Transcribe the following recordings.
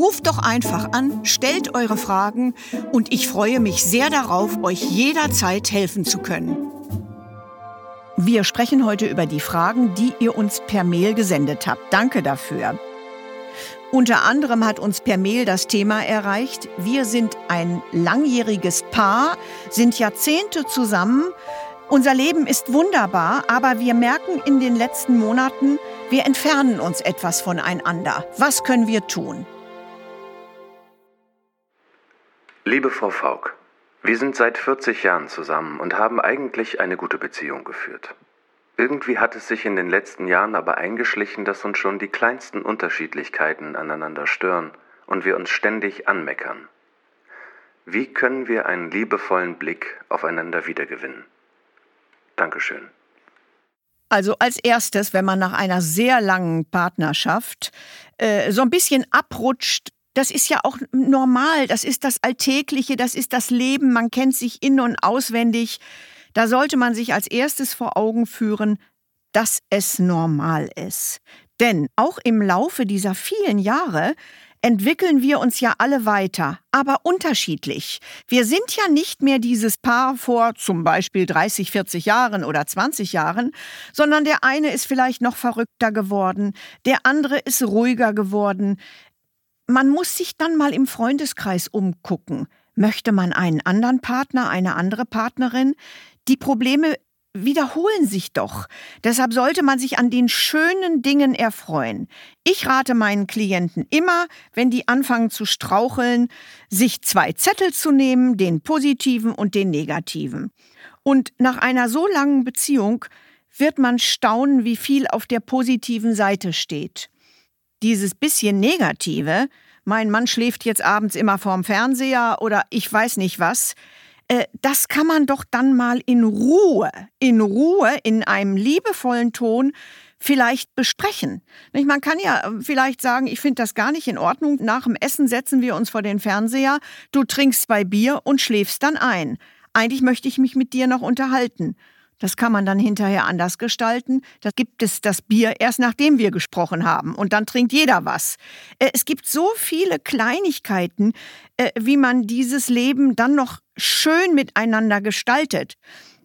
Ruft doch einfach an, stellt eure Fragen und ich freue mich sehr darauf, euch jederzeit helfen zu können. Wir sprechen heute über die Fragen, die ihr uns per Mail gesendet habt. Danke dafür. Unter anderem hat uns per Mail das Thema erreicht, wir sind ein langjähriges Paar, sind Jahrzehnte zusammen, unser Leben ist wunderbar, aber wir merken in den letzten Monaten, wir entfernen uns etwas voneinander. Was können wir tun? Liebe Frau Faulk, wir sind seit 40 Jahren zusammen und haben eigentlich eine gute Beziehung geführt. Irgendwie hat es sich in den letzten Jahren aber eingeschlichen, dass uns schon die kleinsten Unterschiedlichkeiten aneinander stören und wir uns ständig anmeckern. Wie können wir einen liebevollen Blick aufeinander wiedergewinnen? Dankeschön. Also als erstes, wenn man nach einer sehr langen Partnerschaft äh, so ein bisschen abrutscht, das ist ja auch normal, das ist das Alltägliche, das ist das Leben, man kennt sich in und auswendig. Da sollte man sich als erstes vor Augen führen, dass es normal ist. Denn auch im Laufe dieser vielen Jahre entwickeln wir uns ja alle weiter, aber unterschiedlich. Wir sind ja nicht mehr dieses Paar vor zum Beispiel 30, 40 Jahren oder 20 Jahren, sondern der eine ist vielleicht noch verrückter geworden, der andere ist ruhiger geworden. Man muss sich dann mal im Freundeskreis umgucken. Möchte man einen anderen Partner, eine andere Partnerin? Die Probleme wiederholen sich doch. Deshalb sollte man sich an den schönen Dingen erfreuen. Ich rate meinen Klienten immer, wenn die anfangen zu straucheln, sich zwei Zettel zu nehmen, den positiven und den negativen. Und nach einer so langen Beziehung wird man staunen, wie viel auf der positiven Seite steht. Dieses bisschen Negative, mein Mann schläft jetzt abends immer vorm Fernseher oder ich weiß nicht was, äh, das kann man doch dann mal in Ruhe, in Ruhe, in einem liebevollen Ton vielleicht besprechen. Man kann ja äh, vielleicht sagen, ich finde das gar nicht in Ordnung. Nach dem Essen setzen wir uns vor den Fernseher, du trinkst zwei Bier und schläfst dann ein. Eigentlich möchte ich mich mit dir noch unterhalten. Das kann man dann hinterher anders gestalten. Da gibt es das Bier erst nachdem wir gesprochen haben und dann trinkt jeder was. Äh, es gibt so viele Kleinigkeiten, äh, wie man dieses Leben dann noch schön miteinander gestaltet.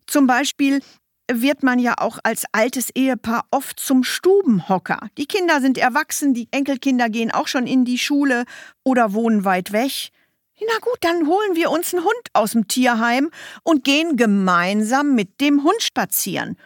Zum Beispiel wird man ja auch als altes Ehepaar oft zum Stubenhocker. Die Kinder sind erwachsen, die Enkelkinder gehen auch schon in die Schule oder wohnen weit weg. Na gut, dann holen wir uns einen Hund aus dem Tierheim und gehen gemeinsam mit dem Hund spazieren.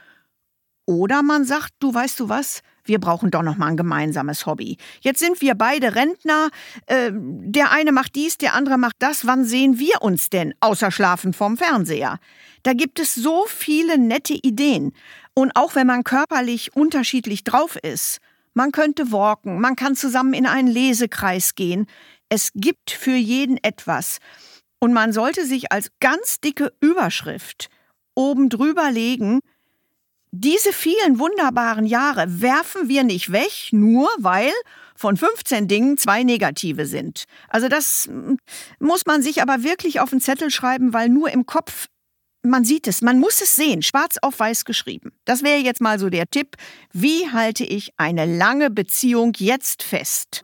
Oder man sagt, du weißt du was, wir brauchen doch noch mal ein gemeinsames Hobby. Jetzt sind wir beide Rentner, äh, der eine macht dies, der andere macht das. Wann sehen wir uns denn außer schlafen vorm Fernseher? Da gibt es so viele nette Ideen. Und auch wenn man körperlich unterschiedlich drauf ist, man könnte walken, man kann zusammen in einen Lesekreis gehen. Es gibt für jeden etwas. Und man sollte sich als ganz dicke Überschrift oben drüber legen, diese vielen wunderbaren Jahre werfen wir nicht weg, nur weil von 15 Dingen zwei negative sind. Also das hm, muss man sich aber wirklich auf den Zettel schreiben, weil nur im Kopf man sieht es, man muss es sehen, schwarz auf weiß geschrieben. Das wäre jetzt mal so der Tipp. Wie halte ich eine lange Beziehung jetzt fest?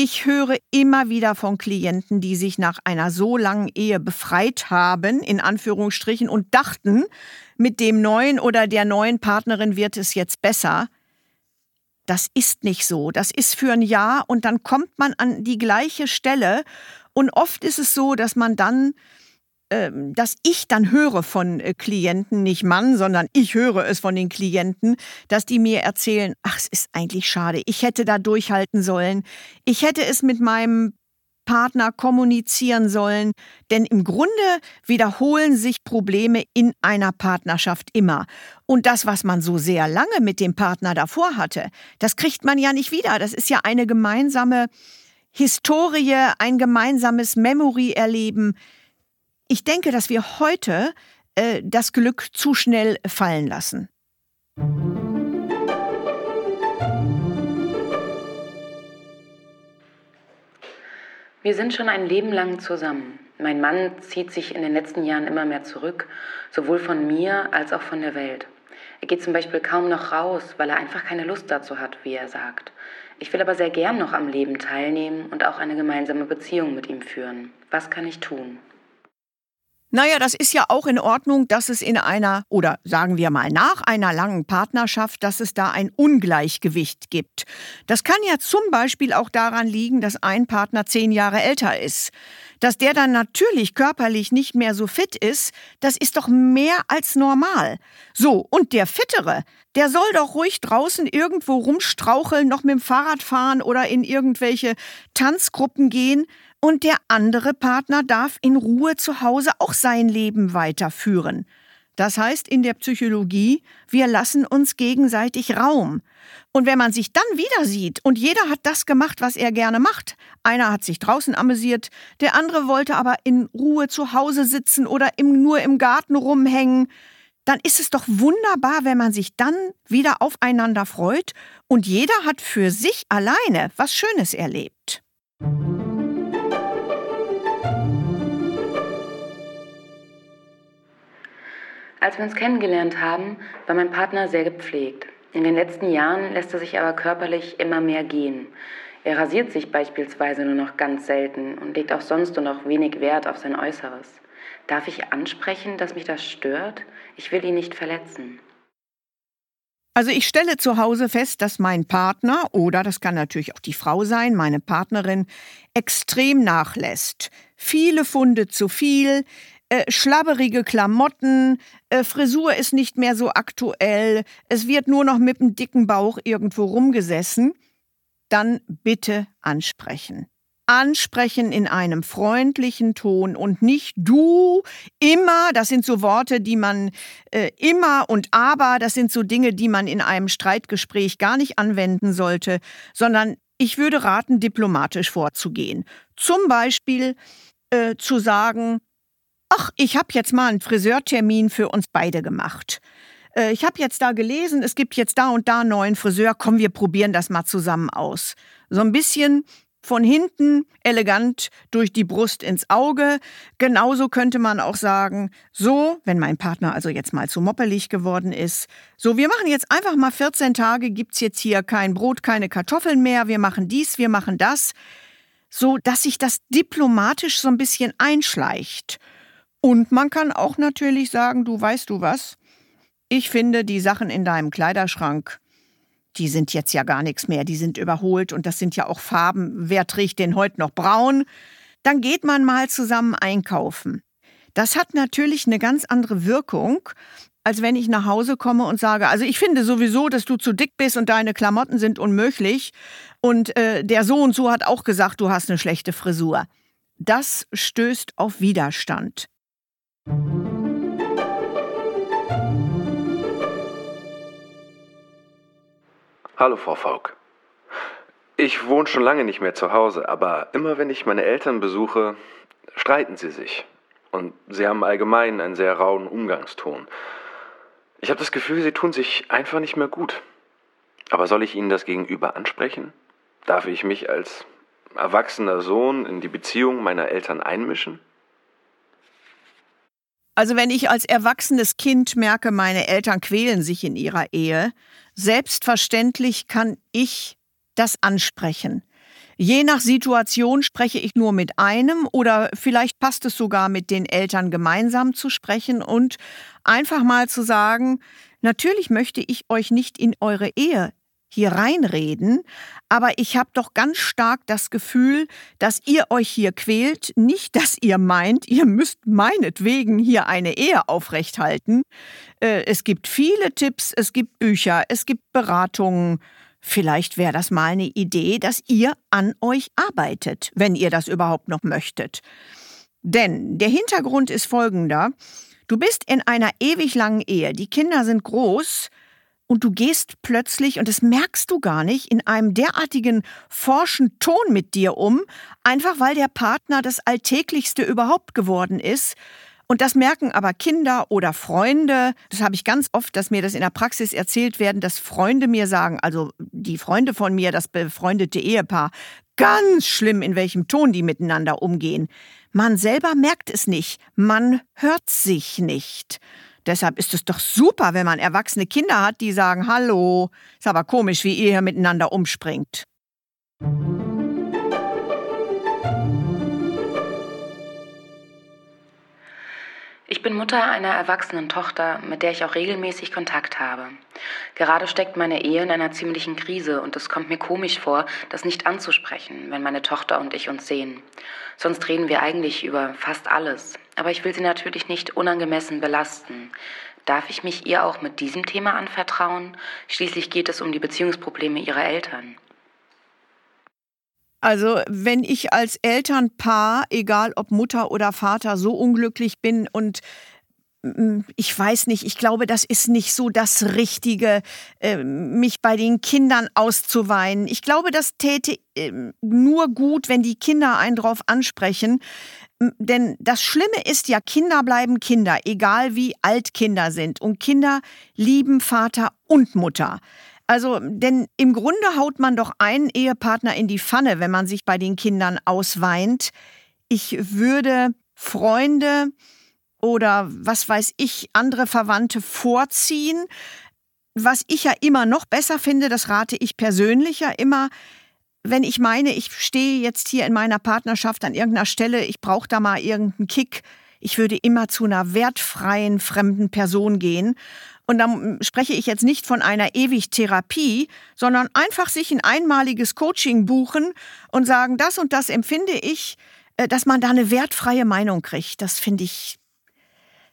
Ich höre immer wieder von Klienten, die sich nach einer so langen Ehe befreit haben, in Anführungsstrichen, und dachten, mit dem neuen oder der neuen Partnerin wird es jetzt besser. Das ist nicht so. Das ist für ein Jahr und dann kommt man an die gleiche Stelle. Und oft ist es so, dass man dann dass ich dann höre von äh, Klienten, nicht Mann, sondern ich höre es von den Klienten, dass die mir erzählen, ach, es ist eigentlich schade, ich hätte da durchhalten sollen, ich hätte es mit meinem Partner kommunizieren sollen, denn im Grunde wiederholen sich Probleme in einer Partnerschaft immer. Und das, was man so sehr lange mit dem Partner davor hatte, das kriegt man ja nicht wieder. Das ist ja eine gemeinsame Historie, ein gemeinsames Memory-Erleben. Ich denke, dass wir heute äh, das Glück zu schnell fallen lassen. Wir sind schon ein Leben lang zusammen. Mein Mann zieht sich in den letzten Jahren immer mehr zurück, sowohl von mir als auch von der Welt. Er geht zum Beispiel kaum noch raus, weil er einfach keine Lust dazu hat, wie er sagt. Ich will aber sehr gern noch am Leben teilnehmen und auch eine gemeinsame Beziehung mit ihm führen. Was kann ich tun? Naja, das ist ja auch in Ordnung, dass es in einer, oder sagen wir mal nach einer langen Partnerschaft, dass es da ein Ungleichgewicht gibt. Das kann ja zum Beispiel auch daran liegen, dass ein Partner zehn Jahre älter ist. Dass der dann natürlich körperlich nicht mehr so fit ist, das ist doch mehr als normal. So, und der Fittere, der soll doch ruhig draußen irgendwo rumstraucheln, noch mit dem Fahrrad fahren oder in irgendwelche Tanzgruppen gehen und der andere Partner darf in Ruhe zu Hause auch sein Leben weiterführen. Das heißt in der Psychologie, wir lassen uns gegenseitig Raum. Und wenn man sich dann wieder sieht und jeder hat das gemacht, was er gerne macht, einer hat sich draußen amüsiert, der andere wollte aber in Ruhe zu Hause sitzen oder im, nur im Garten rumhängen, dann ist es doch wunderbar, wenn man sich dann wieder aufeinander freut und jeder hat für sich alleine was Schönes erlebt. Als wir uns kennengelernt haben, war mein Partner sehr gepflegt. In den letzten Jahren lässt er sich aber körperlich immer mehr gehen. Er rasiert sich beispielsweise nur noch ganz selten und legt auch sonst nur noch wenig Wert auf sein Äußeres. Darf ich ansprechen, dass mich das stört? Ich will ihn nicht verletzen. Also ich stelle zu Hause fest, dass mein Partner oder das kann natürlich auch die Frau sein, meine Partnerin, extrem nachlässt. Viele Funde zu viel, äh, schlabberige Klamotten, äh, Frisur ist nicht mehr so aktuell, es wird nur noch mit dem dicken Bauch irgendwo rumgesessen, dann bitte ansprechen. Ansprechen in einem freundlichen Ton und nicht du immer, das sind so Worte, die man äh, immer und aber, das sind so Dinge, die man in einem Streitgespräch gar nicht anwenden sollte, sondern ich würde raten, diplomatisch vorzugehen. Zum Beispiel äh, zu sagen, ach, ich habe jetzt mal einen Friseurtermin für uns beide gemacht. Äh, ich habe jetzt da gelesen, es gibt jetzt da und da einen neuen Friseur. Komm, wir probieren das mal zusammen aus. So ein bisschen von hinten elegant durch die Brust ins Auge. Genauso könnte man auch sagen, so, wenn mein Partner also jetzt mal zu moppelig geworden ist, so, wir machen jetzt einfach mal 14 Tage, gibt's jetzt hier kein Brot, keine Kartoffeln mehr, wir machen dies, wir machen das, so dass sich das diplomatisch so ein bisschen einschleicht. Und man kann auch natürlich sagen, du weißt du was, ich finde die Sachen in deinem Kleiderschrank, die sind jetzt ja gar nichts mehr, die sind überholt und das sind ja auch Farben, wer trägt den heute noch braun? Dann geht man mal zusammen einkaufen. Das hat natürlich eine ganz andere Wirkung, als wenn ich nach Hause komme und sage, also ich finde sowieso, dass du zu dick bist und deine Klamotten sind unmöglich und äh, der so und so hat auch gesagt, du hast eine schlechte Frisur. Das stößt auf Widerstand. Hallo, Frau Faulk. Ich wohne schon lange nicht mehr zu Hause, aber immer wenn ich meine Eltern besuche, streiten sie sich. Und sie haben allgemein einen sehr rauen Umgangston. Ich habe das Gefühl, sie tun sich einfach nicht mehr gut. Aber soll ich Ihnen das gegenüber ansprechen? Darf ich mich als erwachsener Sohn in die Beziehung meiner Eltern einmischen? Also wenn ich als erwachsenes Kind merke, meine Eltern quälen sich in ihrer Ehe, selbstverständlich kann ich das ansprechen. Je nach Situation spreche ich nur mit einem oder vielleicht passt es sogar mit den Eltern gemeinsam zu sprechen und einfach mal zu sagen, natürlich möchte ich euch nicht in eure Ehe hier reinreden, aber ich habe doch ganz stark das Gefühl, dass ihr euch hier quält, nicht, dass ihr meint, ihr müsst meinetwegen hier eine Ehe aufrechthalten. Äh, es gibt viele Tipps, es gibt Bücher, es gibt Beratungen. Vielleicht wäre das mal eine Idee, dass ihr an euch arbeitet, wenn ihr das überhaupt noch möchtet. Denn der Hintergrund ist folgender. Du bist in einer ewig langen Ehe, die Kinder sind groß, und du gehst plötzlich, und das merkst du gar nicht, in einem derartigen forschen Ton mit dir um, einfach weil der Partner das Alltäglichste überhaupt geworden ist. Und das merken aber Kinder oder Freunde. Das habe ich ganz oft, dass mir das in der Praxis erzählt werden, dass Freunde mir sagen, also die Freunde von mir, das befreundete Ehepaar, ganz schlimm, in welchem Ton die miteinander umgehen. Man selber merkt es nicht, man hört sich nicht. Deshalb ist es doch super, wenn man erwachsene Kinder hat, die sagen, hallo, ist aber komisch, wie ihr hier miteinander umspringt. Ich bin Mutter einer erwachsenen Tochter, mit der ich auch regelmäßig Kontakt habe. Gerade steckt meine Ehe in einer ziemlichen Krise und es kommt mir komisch vor, das nicht anzusprechen, wenn meine Tochter und ich uns sehen. Sonst reden wir eigentlich über fast alles. Aber ich will sie natürlich nicht unangemessen belasten. Darf ich mich ihr auch mit diesem Thema anvertrauen? Schließlich geht es um die Beziehungsprobleme ihrer Eltern. Also wenn ich als Elternpaar, egal ob Mutter oder Vater, so unglücklich bin und ich weiß nicht, ich glaube, das ist nicht so das Richtige, ähm, mich bei den Kindern auszuweinen. Ich glaube, das täte ähm, nur gut, wenn die Kinder einen drauf ansprechen. Denn das Schlimme ist ja, Kinder bleiben Kinder, egal wie alt Kinder sind. Und Kinder lieben Vater und Mutter. Also, denn im Grunde haut man doch einen Ehepartner in die Pfanne, wenn man sich bei den Kindern ausweint. Ich würde Freunde oder was weiß ich, andere Verwandte vorziehen. Was ich ja immer noch besser finde, das rate ich persönlich ja immer, wenn ich meine, ich stehe jetzt hier in meiner Partnerschaft an irgendeiner Stelle, ich brauche da mal irgendeinen Kick, ich würde immer zu einer wertfreien fremden Person gehen und dann spreche ich jetzt nicht von einer ewig Therapie, sondern einfach sich ein einmaliges Coaching buchen und sagen, das und das empfinde ich, äh, dass man da eine wertfreie Meinung kriegt. Das finde ich,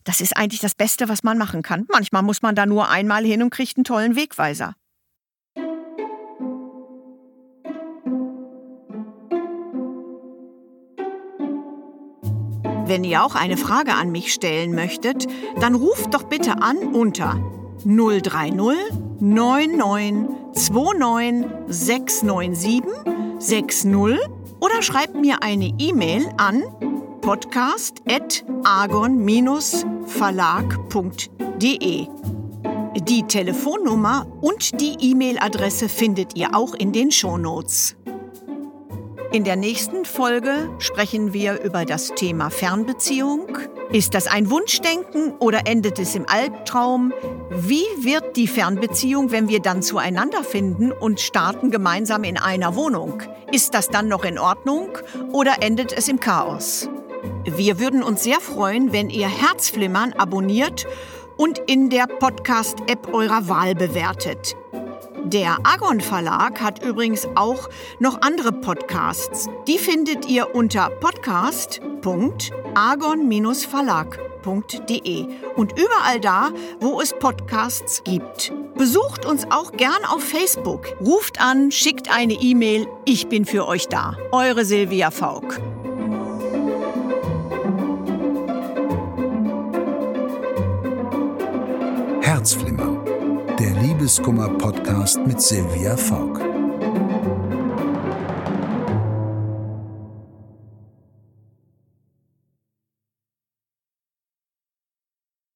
das ist eigentlich das Beste, was man machen kann. Manchmal muss man da nur einmal hin und kriegt einen tollen Wegweiser. Wenn ihr auch eine Frage an mich stellen möchtet, dann ruft doch bitte an unter 030 99 29 697 60 oder schreibt mir eine E-Mail an podcast.argon-verlag.de. Die Telefonnummer und die E-Mail-Adresse findet ihr auch in den Shownotes. In der nächsten Folge sprechen wir über das Thema Fernbeziehung. Ist das ein Wunschdenken oder endet es im Albtraum? Wie wird die Fernbeziehung, wenn wir dann zueinander finden und starten gemeinsam in einer Wohnung? Ist das dann noch in Ordnung oder endet es im Chaos? Wir würden uns sehr freuen, wenn ihr Herzflimmern abonniert und in der Podcast-App eurer Wahl bewertet. Der Agon Verlag hat übrigens auch noch andere Podcasts. Die findet ihr unter podcast.agon-verlag.de und überall da, wo es Podcasts gibt. Besucht uns auch gern auf Facebook. Ruft an, schickt eine E-Mail. Ich bin für euch da. Eure Silvia Faulk. Liebeskummer-Podcast mit Silvia Faulk.